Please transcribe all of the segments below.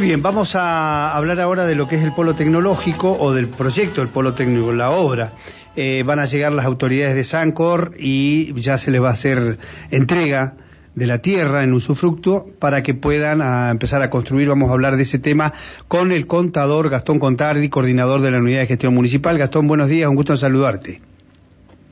Muy bien, vamos a hablar ahora de lo que es el polo tecnológico o del proyecto del polo técnico, la obra. Eh, van a llegar las autoridades de Sancor y ya se les va a hacer entrega de la tierra en usufructo para que puedan ah, empezar a construir. Vamos a hablar de ese tema con el contador Gastón Contardi, coordinador de la Unidad de Gestión Municipal. Gastón, buenos días, un gusto en saludarte.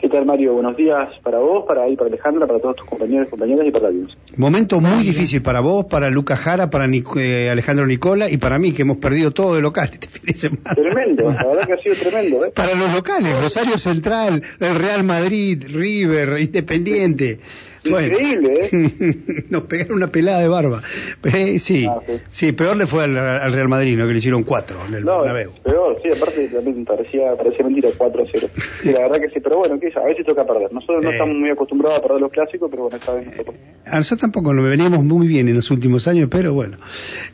¿Qué tal, Mario? Buenos días para vos, para ahí, para Alejandra, para todos tus compañeros y compañeras y para la audiencia. Momento muy difícil para vos, para Lucas Jara, para eh, Alejandro Nicola y para mí, que hemos perdido todo de local este fin de semana. Tremendo, la verdad que ha sido tremendo. ¿eh? Para los locales, Rosario Central, el Real Madrid, River, Independiente. Increíble, ¿eh? Nos pegaron una pelada de barba. Eh, sí, ah, sí, peor le fue al, Real Madrid, ¿no? Que le hicieron cuatro en el no, Peor, sí, aparte también parecía, parecía mentira 4 a 0. Sí, la verdad que sí, pero bueno, a veces toca perder. Nosotros no estamos muy acostumbrados a perder los clásicos, pero bueno, esta vez nosotros. A nosotros tampoco, nos veníamos muy bien en los últimos años, pero bueno.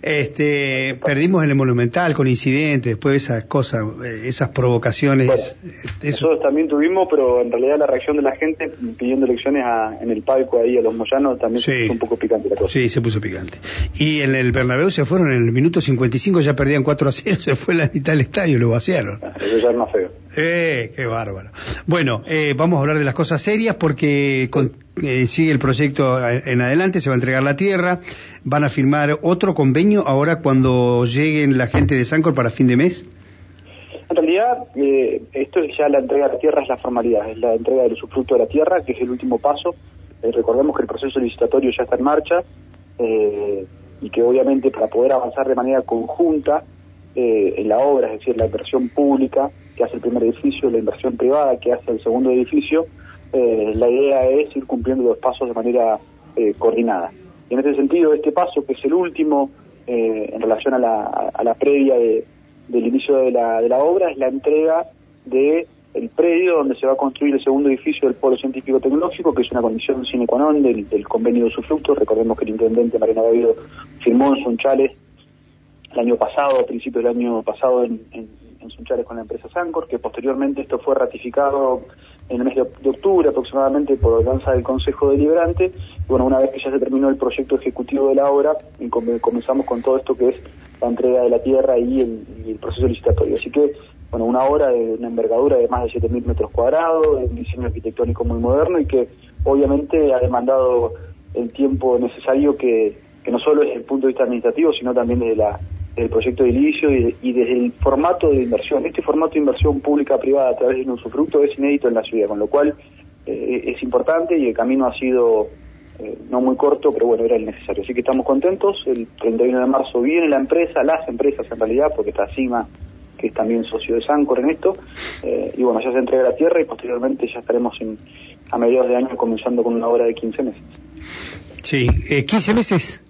Este, perdimos el Monumental con incidentes, después esas cosas, eh, esas provocaciones. Este, nosotros también tuvimos, pero en realidad la reacción de la gente pidiendo elecciones a, en el palco ahí a los Moyanos también se puso un poco picante la cosa. Sí, se puso picante. Y en el Bernabéu se fueron en el minuto 55, ya perdían 4 a 0, se fue la mitad del estadio, lo vaciaron. Ah, eso ya es más feo. Eh, qué bárbaro. Bueno, eh, vamos a hablar de las cosas serias porque eh, sigue el proyecto en adelante, se va a entregar la tierra, van a firmar otro convenio ahora cuando lleguen la gente de Sancor para fin de mes. En realidad, eh, esto es ya la entrega de la tierra, es la formalidad, es la entrega del usufructo de la tierra, que es el último paso. Recordemos que el proceso licitatorio ya está en marcha y que obviamente para poder avanzar de manera conjunta eh, en la obra, es decir, la inversión pública que hace el primer edificio, la inversión privada que hace el segundo edificio, eh, la idea es ir cumpliendo los pasos de manera eh, coordinada. Y en este sentido, este paso, que es el último en relación a la, a la previa de, del inicio de la, de la obra, es la entrega de el predio donde se va a construir el segundo edificio del Polo Científico Tecnológico, que es una condición sine qua non del, convenio de usufructo. Recordemos que el intendente Mariano Davido firmó en Sunchales el año pasado, a principios del año pasado, en, en, Sunchales con la empresa Sancor, que posteriormente esto fue ratificado en el mes de, octubre aproximadamente por ordenanza del Consejo Deliberante. Y bueno, una vez que ya se terminó el proyecto ejecutivo de la obra, comenzamos con todo esto que es la entrega de la tierra y el proceso licitatorio. Así que, bueno, una obra de una envergadura de más de 7.000 metros cuadrados, un diseño arquitectónico muy moderno y que obviamente ha demandado el tiempo necesario que, que no solo desde el punto de vista administrativo, sino también desde la del proyecto de inicio y, desde el formato de inversión. Este formato de inversión pública-privada a través de un usufructo es inédito en la ciudad, con lo cual eh, es importante y el camino ha sido eh, no muy corto, pero bueno, era el necesario. Así que estamos contentos. El 31 de marzo viene la empresa, las empresas en realidad, porque está CIMA, que es también socio de Sancor en esto, eh, y bueno, ya se entrega la tierra y posteriormente ya estaremos en, a mediados de año comenzando con una obra de 15 meses. Sí, 15 meses.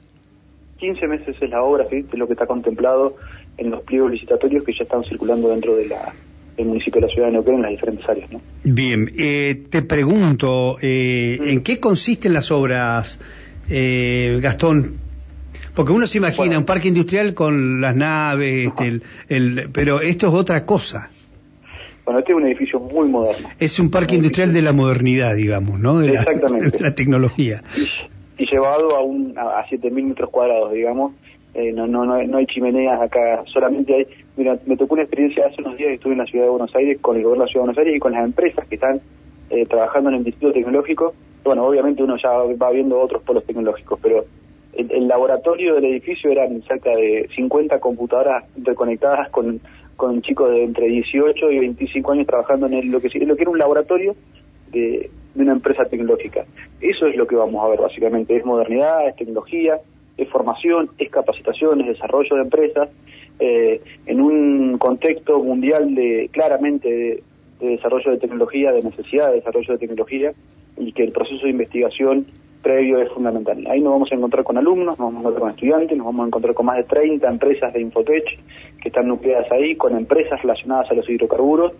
15 meses es la obra, ¿sí? es lo que está contemplado en los pliegos licitatorios que ya están circulando dentro de la, del municipio de la ciudad de Neuquén en las diferentes áreas. ¿no? Bien, eh, te pregunto, eh, ¿en qué consisten las obras, eh, Gastón? Porque uno se imagina un parque industrial con las naves, este, el, pero esto es otra cosa. Bueno, este es un edificio muy moderno. Es un parque industrial de la modernidad, digamos, ¿no? De Exactamente. La, la tecnología y llevado a, un, a, 7.000 metros cuadrados, digamos. Eh, no, no, no, no hay chimeneas acá, solamente hay... Mira, me tocó una experiencia hace unos días estuve en la ciudad de Buenos Aires con el gobierno de la ciudad de Buenos Aires y con las empresas que están eh, trabajando en el distrito tecnológico. Bueno, obviamente uno ya va viendo otros polos tecnológicos, pero el, laboratorio del edificio eran cerca de 50 computadoras interconectadas con, con chicos de entre 18 y 25 años trabajando en lo, que, lo que era un laboratorio de, una empresa tecnológica. Eso es lo que vamos a ver básicamente, es modernidad, es tecnología, es formación, es capacitación, es desarrollo de empresas, eh, en un contexto mundial de claramente de, desarrollo de tecnología, de necesidad de desarrollo de tecnología, y que el proceso de investigación previo es fundamental. Ahí nos vamos a encontrar con alumnos, nos vamos a encontrar con estudiantes, nos vamos a encontrar con más de 30 empresas de Infotech que están nucleadas ahí, con empresas relacionadas a los hidrocarburos,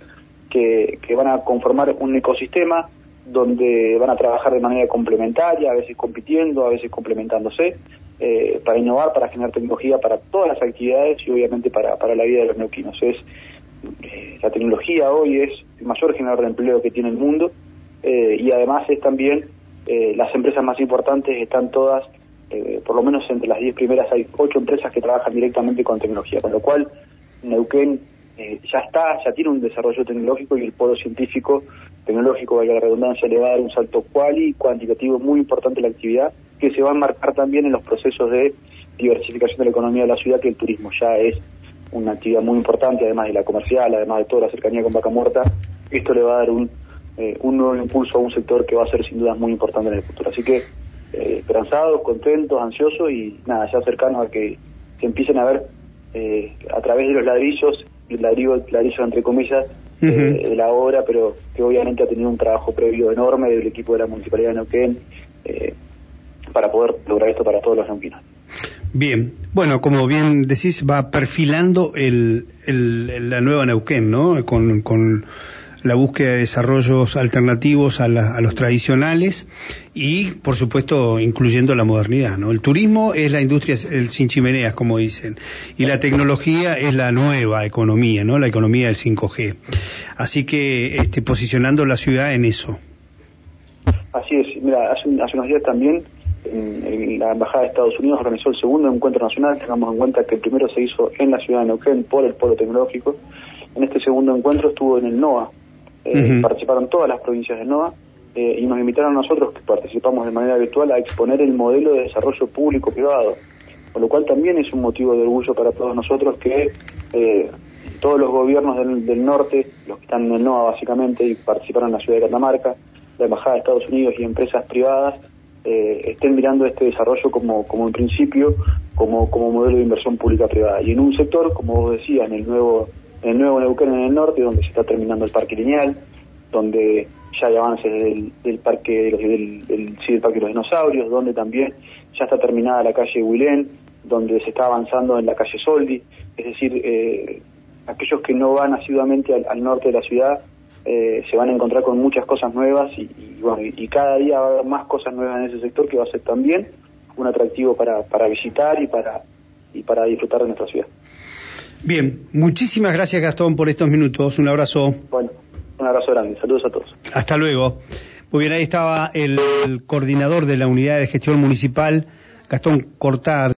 que, que van a conformar un ecosistema donde van a trabajar de manera complementaria, a veces compitiendo, a veces complementándose, eh, para innovar, para generar tecnología para todas las actividades y obviamente para, para la vida de los neuquinos. Es, eh, la tecnología hoy es el mayor generador de empleo que tiene el mundo eh, y además es también las empresas más importantes están todas eh, por lo menos entre las 10 primeras hay 8 empresas que trabajan directamente con tecnología, con lo cual Neuquén eh, ya está, ya tiene un desarrollo tecnológico y el polo científico tecnológico, vaya la redundancia, le va a dar un salto cuali cuantitativo muy importante a la actividad que se va a enmarcar también en los procesos de diversificación de la economía de la ciudad, que el turismo ya es una actividad muy importante, además de la comercial, además de toda la cercanía con Vaca Muerta, esto le va a dar un, eh, un nuevo impulso a un sector que va a ser sin duda muy importante en el futuro. Así que eh, esperanzados, contentos, ansiosos y nada, ya cercanos a que se empiecen a ver eh, a través de los ladrillos, el ladrillo, ladrillo entre comillas, de la obra, pero que obviamente ha tenido un trabajo previo enorme del equipo de la Municipalidad de Neuquén para poder lograr esto para todos los neuquinos. Bien, bueno, como bien decís, va perfilando el, la nueva Neuquén, ¿no? Con, con la búsqueda de desarrollos alternativos a, los tradicionales y, por supuesto, incluyendo la modernidad. ¿no? El turismo es la industria, el sin chimeneas, como dicen, y la tecnología es la nueva economía, ¿no? la economía del 5G. Así que este, posicionando la ciudad en eso. Así es, mira, hace, hace unos días también en, la Embajada de Estados Unidos organizó el segundo encuentro nacional, tengamos en cuenta que el primero se hizo en la ciudad de Neuquén por el Polo Tecnológico. En este segundo encuentro estuvo en el NOA, eh, participaron todas las provincias de NOA eh, y nos invitaron a nosotros, que participamos de manera virtual, a exponer el modelo de desarrollo público-privado, con lo cual también es un motivo de orgullo para todos nosotros que eh, todos los gobiernos del, norte, los que están en el NOA básicamente y participaron en la ciudad de Catamarca, la Embajada de Estados Unidos y empresas privadas, estén mirando este desarrollo como, como en principio, como, como modelo de inversión pública-privada. Y en un sector, como vos decías, en el nuevo el nuevo Neuquén en el norte, donde se está terminando el parque lineal, donde ya hay avances del, parque del, del, parque de los dinosaurios, donde también ya está terminada la calle Huilén, donde se está avanzando en la calle Soldi, es decir, eh, aquellos que no van asiduamente al, norte de la ciudad eh, se van a encontrar con muchas cosas nuevas y, bueno, y, cada día va a haber más cosas nuevas en ese sector que va a ser también un atractivo para, para visitar y para, y para disfrutar de nuestra ciudad. Bien, muchísimas gracias Gastón por estos minutos. Un abrazo. Bueno, un abrazo grande. Saludos a todos. Hasta luego. Muy bien, ahí estaba el coordinador de la unidad de gestión municipal, Gastón Cortar.